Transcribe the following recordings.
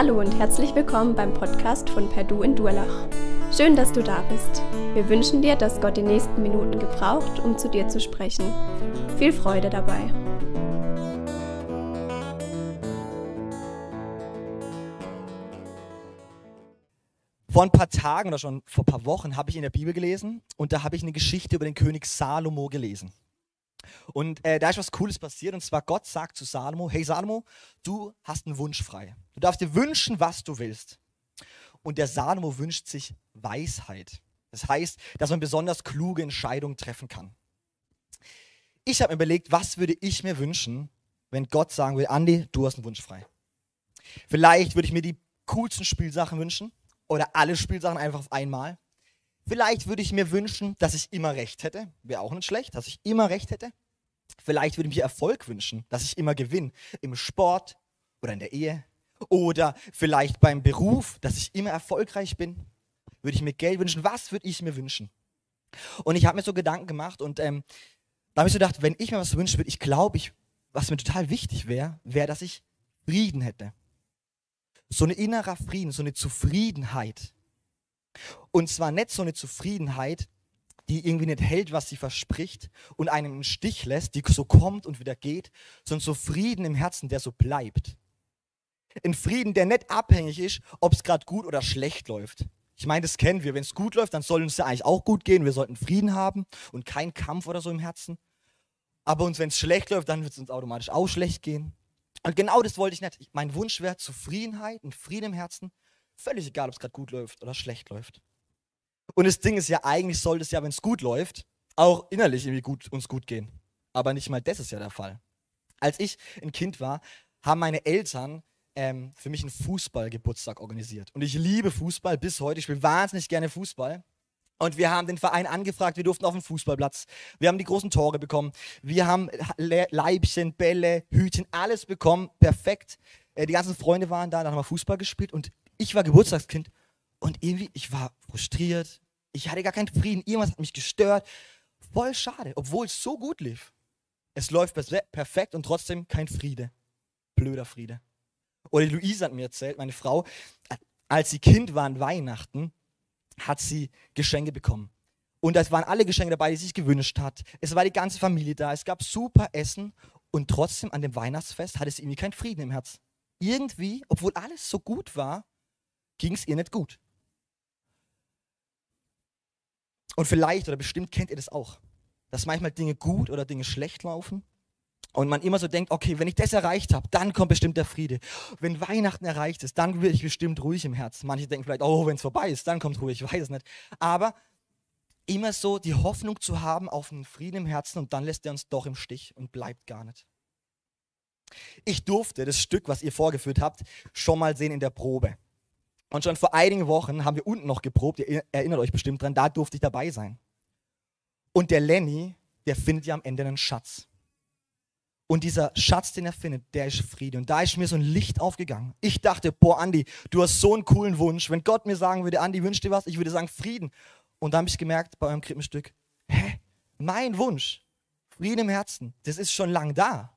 Hallo und herzlich willkommen beim Podcast von Perdu in Durlach. Schön, dass du da bist. Wir wünschen dir, dass Gott die nächsten Minuten gebraucht, um zu dir zu sprechen. Viel Freude dabei. Vor ein paar Tagen oder schon vor ein paar Wochen habe ich in der Bibel gelesen und da habe ich eine Geschichte über den König Salomo gelesen. Und äh, da ist was Cooles passiert und zwar Gott sagt zu Salomo, hey Salomo, du hast einen Wunsch frei. Du darfst dir wünschen, was du willst. Und der Salomo wünscht sich Weisheit. Das heißt, dass man besonders kluge Entscheidungen treffen kann. Ich habe mir überlegt, was würde ich mir wünschen, wenn Gott sagen würde, Andi, du hast einen Wunsch frei. Vielleicht würde ich mir die coolsten Spielsachen wünschen oder alle Spielsachen einfach auf einmal. Vielleicht würde ich mir wünschen, dass ich immer recht hätte. Wäre auch nicht schlecht, dass ich immer recht hätte. Vielleicht würde ich mir Erfolg wünschen, dass ich immer gewinne. Im Sport oder in der Ehe. Oder vielleicht beim Beruf, dass ich immer erfolgreich bin. Würde ich mir Geld wünschen? Was würde ich mir wünschen? Und ich habe mir so Gedanken gemacht und ähm, da habe ich so gedacht, wenn ich mir was wünschen würde, ich glaube, ich, was mir total wichtig wäre, wäre, dass ich Frieden hätte. So ein innerer Frieden, so eine Zufriedenheit. Und zwar nicht so eine Zufriedenheit, die irgendwie nicht hält, was sie verspricht und einem im Stich lässt, die so kommt und wieder geht, sondern so Frieden im Herzen, der so bleibt. Ein Frieden, der nicht abhängig ist, ob es gerade gut oder schlecht läuft. Ich meine, das kennen wir. Wenn es gut läuft, dann soll uns ja eigentlich auch gut gehen. Wir sollten Frieden haben und keinen Kampf oder so im Herzen. Aber uns, wenn es schlecht läuft, dann wird es uns automatisch auch schlecht gehen. Und genau das wollte ich nicht. Mein Wunsch wäre Zufriedenheit und Frieden im Herzen. Völlig egal, ob es gerade gut läuft oder schlecht läuft. Und das Ding ist ja, eigentlich sollte es ja, wenn es gut läuft, auch innerlich irgendwie gut, uns gut gehen. Aber nicht mal das ist ja der Fall. Als ich ein Kind war, haben meine Eltern ähm, für mich einen Fußballgeburtstag organisiert. Und ich liebe Fußball bis heute. Ich spiele wahnsinnig gerne Fußball. Und wir haben den Verein angefragt, wir durften auf den Fußballplatz. Wir haben die großen Tore bekommen. Wir haben Leibchen, Bälle, Hütchen, alles bekommen. Perfekt. Äh, die ganzen Freunde waren da, dann haben wir Fußball gespielt und ich war Geburtstagskind und irgendwie, ich war frustriert. Ich hatte gar keinen Frieden. Irgendwas hat mich gestört. Voll schade, obwohl es so gut lief. Es läuft perfekt und trotzdem kein Friede. Blöder Friede. Oder die Luise hat mir erzählt, meine Frau, als sie Kind war an Weihnachten, hat sie Geschenke bekommen. Und es waren alle Geschenke dabei, die sie sich gewünscht hat. Es war die ganze Familie da. Es gab super Essen. Und trotzdem an dem Weihnachtsfest hatte sie irgendwie keinen Frieden im Herz. Irgendwie, obwohl alles so gut war, ging es ihr nicht gut. Und vielleicht oder bestimmt kennt ihr das auch, dass manchmal Dinge gut oder Dinge schlecht laufen und man immer so denkt, okay, wenn ich das erreicht habe, dann kommt bestimmt der Friede. Wenn Weihnachten erreicht ist, dann werde ich bestimmt ruhig im Herzen. Manche denken vielleicht, oh, wenn es vorbei ist, dann kommt Ruhe, ich weiß es nicht. Aber immer so die Hoffnung zu haben auf einen Frieden im Herzen und dann lässt er uns doch im Stich und bleibt gar nicht. Ich durfte das Stück, was ihr vorgeführt habt, schon mal sehen in der Probe. Und schon vor einigen Wochen haben wir unten noch geprobt, ihr erinnert euch bestimmt dran, da durfte ich dabei sein. Und der Lenny, der findet ja am Ende einen Schatz. Und dieser Schatz, den er findet, der ist Friede. Und da ist mir so ein Licht aufgegangen. Ich dachte, boah, Andi, du hast so einen coolen Wunsch. Wenn Gott mir sagen würde, Andi, wünsch dir was, ich würde sagen Frieden. Und dann habe ich gemerkt bei eurem Krippenstück, hä, mein Wunsch, Frieden im Herzen, das ist schon lang da.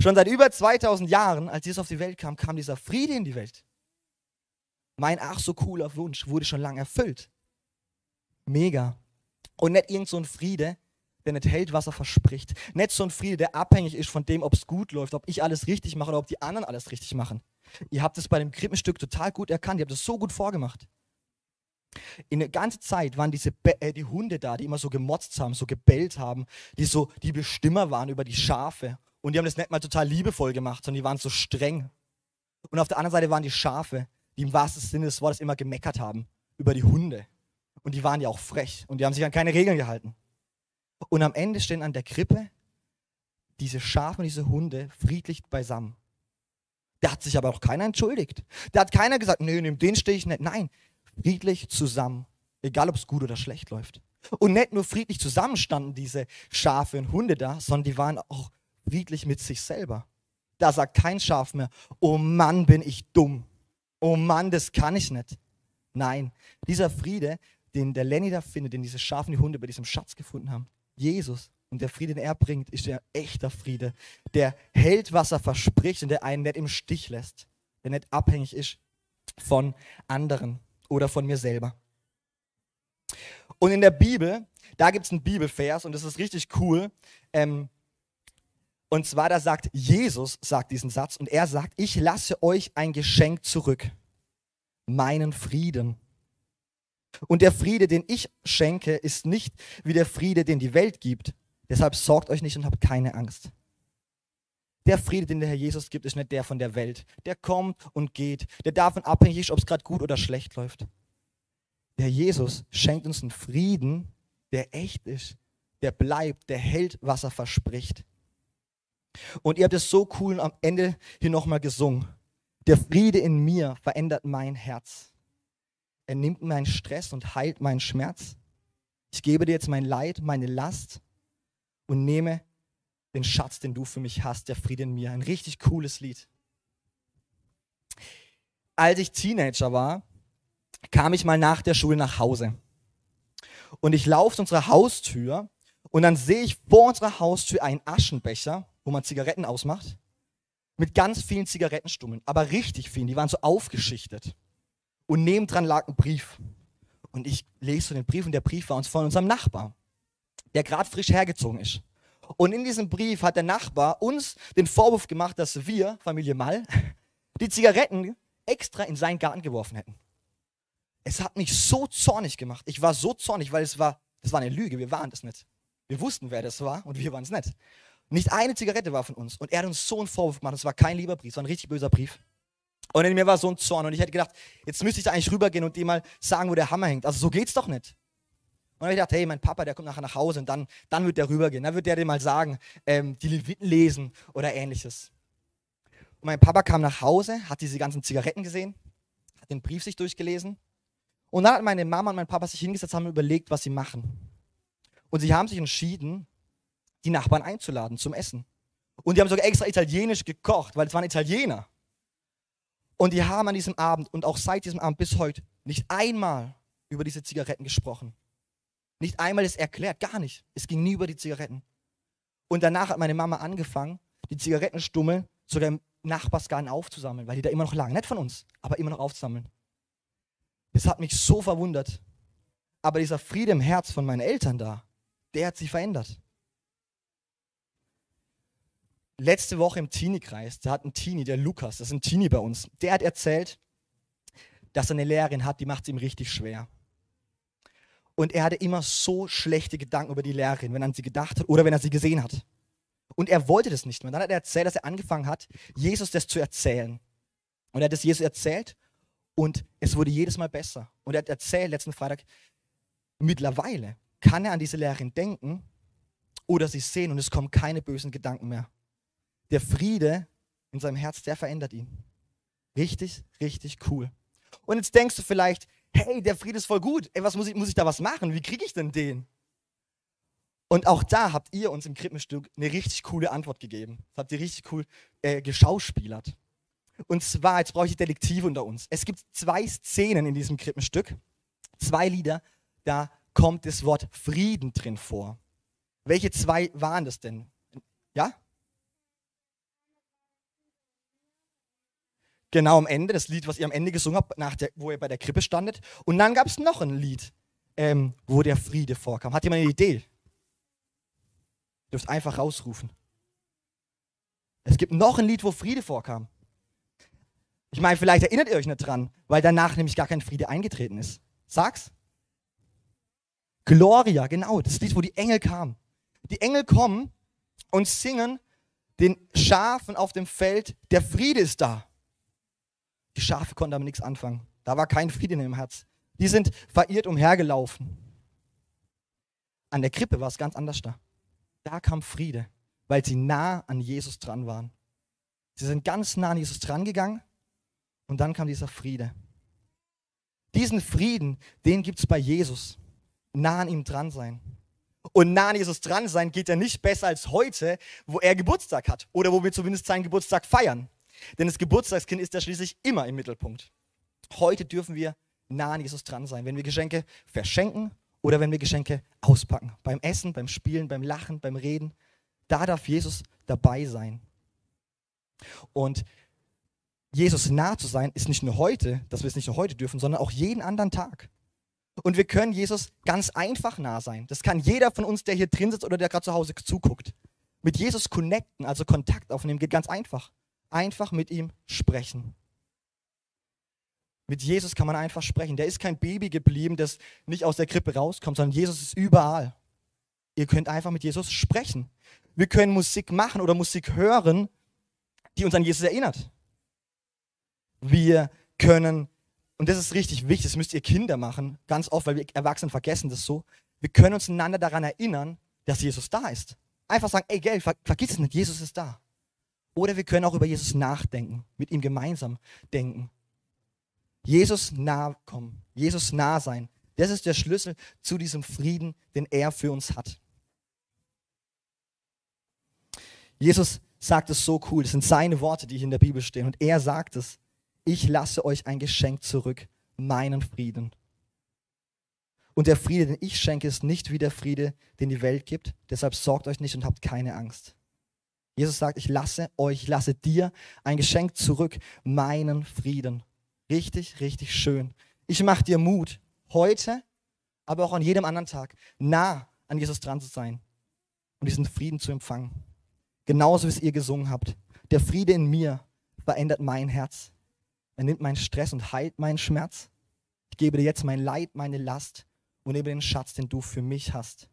Schon seit über 2000 Jahren, als Jesus auf die Welt kam, kam dieser Friede in die Welt. Mein ach so cooler Wunsch wurde schon lange erfüllt. Mega. Und nicht irgend so ein Friede, der nicht hält, was er verspricht. Nicht so ein Friede, der abhängig ist von dem, ob es gut läuft, ob ich alles richtig mache oder ob die anderen alles richtig machen. Ihr habt es bei dem Krippenstück total gut erkannt, ihr habt es so gut vorgemacht. In der ganzen Zeit waren diese Be äh, die Hunde da, die immer so gemotzt haben, so gebellt haben, die so die Bestimmer waren über die Schafe. Und die haben das nicht mal total liebevoll gemacht, sondern die waren so streng. Und auf der anderen Seite waren die Schafe, die im wahrsten Sinne des Wortes immer gemeckert haben über die Hunde. Und die waren ja auch frech und die haben sich an keine Regeln gehalten. Und am Ende stehen an der Krippe diese Schafe und diese Hunde friedlich beisammen. Da hat sich aber auch keiner entschuldigt. Da hat keiner gesagt, nee, neben den stehe ich nicht. Nein, friedlich zusammen, egal ob es gut oder schlecht läuft. Und nicht nur friedlich zusammen standen diese Schafe und Hunde da, sondern die waren auch friedlich mit sich selber. Da sagt kein Schaf mehr, oh Mann, bin ich dumm oh Mann, das kann ich nicht. Nein, dieser Friede, den der Lenny da findet, den diese Schafen, die Hunde bei diesem Schatz gefunden haben, Jesus und der Friede, den er bringt, ist der echter Friede, der hält, was er verspricht und der einen nicht im Stich lässt. der nicht abhängig ist von anderen oder von mir selber. Und in der Bibel, da gibt es einen Bibelvers und das ist richtig cool. Ähm, und zwar, da sagt Jesus, sagt diesen Satz, und er sagt, ich lasse euch ein Geschenk zurück, meinen Frieden. Und der Friede, den ich schenke, ist nicht wie der Friede, den die Welt gibt. Deshalb sorgt euch nicht und habt keine Angst. Der Friede, den der Herr Jesus gibt, ist nicht der von der Welt. Der kommt und geht. Der davon abhängig ist, ob es gerade gut oder schlecht läuft. Der Jesus schenkt uns einen Frieden, der echt ist, der bleibt, der hält, was er verspricht. Und ihr habt es so cool am Ende hier nochmal gesungen. Der Friede in mir verändert mein Herz. Er nimmt meinen Stress und heilt meinen Schmerz. Ich gebe dir jetzt mein Leid, meine Last und nehme den Schatz, den du für mich hast, der Friede in mir. Ein richtig cooles Lied. Als ich Teenager war, kam ich mal nach der Schule nach Hause. Und ich laufe zu unserer Haustür und dann sehe ich vor unserer Haustür einen Aschenbecher, wo man Zigaretten ausmacht, mit ganz vielen Zigarettenstummeln, aber richtig vielen, die waren so aufgeschichtet. Und nebendran lag ein Brief. Und ich lese so den Brief und der Brief war uns von unserem Nachbar, der gerade frisch hergezogen ist. Und in diesem Brief hat der Nachbar uns den Vorwurf gemacht, dass wir, Familie Mall, die Zigaretten extra in seinen Garten geworfen hätten. Es hat mich so zornig gemacht. Ich war so zornig, weil es war, das war eine Lüge. Wir waren das nicht. Wir wussten, wer das war und wir waren es nicht. Nicht eine Zigarette war von uns. Und er hat uns so einen Vorwurf gemacht. Es war kein lieber Brief, es war ein richtig böser Brief. Und in mir war so ein Zorn. Und ich hätte gedacht, jetzt müsste ich da eigentlich rübergehen und dem mal sagen, wo der Hammer hängt. Also so geht's doch nicht. Und dann habe ich gedacht, hey, mein Papa, der kommt nachher nach Hause und dann, dann wird der rübergehen. Dann wird der dir mal sagen, ähm, die Leviten lesen oder ähnliches. Und mein Papa kam nach Hause, hat diese ganzen Zigaretten gesehen, hat den Brief sich durchgelesen. Und dann hat meine Mama und mein Papa sich hingesetzt, haben überlegt, was sie machen. Und sie haben sich entschieden, die Nachbarn einzuladen zum Essen. Und die haben sogar extra italienisch gekocht, weil es waren Italiener. Und die haben an diesem Abend und auch seit diesem Abend bis heute nicht einmal über diese Zigaretten gesprochen. Nicht einmal ist erklärt, gar nicht. Es ging nie über die Zigaretten. Und danach hat meine Mama angefangen, die Zigarettenstummel sogar im Nachbarsgarten aufzusammeln, weil die da immer noch lagen. Nicht von uns, aber immer noch aufzusammeln. Das hat mich so verwundert. Aber dieser Friede im Herz von meinen Eltern da, der hat sich verändert. Letzte Woche im Teenie-Kreis, da hat ein Teenie, der Lukas, das ist ein Teenie bei uns, der hat erzählt, dass er eine Lehrerin hat, die macht es ihm richtig schwer. Und er hatte immer so schlechte Gedanken über die Lehrerin, wenn er an sie gedacht hat oder wenn er sie gesehen hat. Und er wollte das nicht mehr. Dann hat er erzählt, dass er angefangen hat, Jesus das zu erzählen. Und er hat es Jesus erzählt und es wurde jedes Mal besser. Und er hat erzählt letzten Freitag, mittlerweile kann er an diese Lehrerin denken oder sie sehen und es kommen keine bösen Gedanken mehr. Der Friede in seinem Herz, der verändert ihn. Richtig, richtig cool. Und jetzt denkst du vielleicht, hey, der Friede ist voll gut. Ey, was muss ich, muss ich da was machen? Wie kriege ich denn den? Und auch da habt ihr uns im Krippenstück eine richtig coole Antwort gegeben. Das habt ihr richtig cool äh, geschauspielert. Und zwar, jetzt brauche ich Detektive unter uns. Es gibt zwei Szenen in diesem Krippenstück, zwei Lieder, da kommt das Wort Frieden drin vor. Welche zwei waren das denn? Ja? Genau am Ende, das Lied, was ihr am Ende gesungen habt, nach der, wo ihr bei der Krippe standet. Und dann gab es noch ein Lied, ähm, wo der Friede vorkam. Hat jemand eine Idee? Ihr dürft einfach rausrufen. Es gibt noch ein Lied, wo Friede vorkam. Ich meine, vielleicht erinnert ihr euch nicht dran, weil danach nämlich gar kein Friede eingetreten ist. Sag's. Gloria, genau, das Lied, wo die Engel kamen. Die Engel kommen und singen den Schafen auf dem Feld, der Friede ist da. Die Schafe konnten damit nichts anfangen. Da war kein Frieden im Herz. Die sind verirrt umhergelaufen. An der Krippe war es ganz anders da. Da kam Friede, weil sie nah an Jesus dran waren. Sie sind ganz nah an Jesus dran gegangen und dann kam dieser Friede. Diesen Frieden, den gibt es bei Jesus. Nah an ihm dran sein. Und nah an Jesus dran sein geht ja nicht besser als heute, wo er Geburtstag hat oder wo wir zumindest seinen Geburtstag feiern. Denn das Geburtstagskind ist ja schließlich immer im Mittelpunkt. Heute dürfen wir nah an Jesus dran sein, wenn wir Geschenke verschenken oder wenn wir Geschenke auspacken. Beim Essen, beim Spielen, beim Lachen, beim Reden. Da darf Jesus dabei sein. Und Jesus nah zu sein, ist nicht nur heute, dass wir es nicht nur heute dürfen, sondern auch jeden anderen Tag. Und wir können Jesus ganz einfach nah sein. Das kann jeder von uns, der hier drin sitzt oder der gerade zu Hause zuguckt. Mit Jesus connecten, also Kontakt aufnehmen, geht ganz einfach. Einfach mit ihm sprechen. Mit Jesus kann man einfach sprechen. Der ist kein Baby geblieben, das nicht aus der Krippe rauskommt, sondern Jesus ist überall. Ihr könnt einfach mit Jesus sprechen. Wir können Musik machen oder Musik hören, die uns an Jesus erinnert. Wir können, und das ist richtig wichtig, das müsst ihr Kinder machen, ganz oft, weil wir Erwachsenen vergessen das so, wir können uns einander daran erinnern, dass Jesus da ist. Einfach sagen, ey, gell, ver vergiss es nicht, Jesus ist da. Oder wir können auch über Jesus nachdenken, mit ihm gemeinsam denken. Jesus nah kommen, Jesus nah sein. Das ist der Schlüssel zu diesem Frieden, den er für uns hat. Jesus sagt es so cool, das sind seine Worte, die hier in der Bibel stehen. Und er sagt es, ich lasse euch ein Geschenk zurück, meinen Frieden. Und der Friede, den ich schenke, ist nicht wie der Friede, den die Welt gibt. Deshalb sorgt euch nicht und habt keine Angst. Jesus sagt, ich lasse euch, ich lasse dir ein Geschenk zurück, meinen Frieden. Richtig, richtig schön. Ich mache dir Mut, heute, aber auch an jedem anderen Tag, nah an Jesus dran zu sein und diesen Frieden zu empfangen. Genauso wie es ihr gesungen habt. Der Friede in mir verändert mein Herz. Er nimmt meinen Stress und heilt meinen Schmerz. Ich gebe dir jetzt mein Leid, meine Last und nehme den Schatz, den du für mich hast.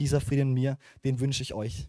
Dieser Friede in mir, den wünsche ich euch.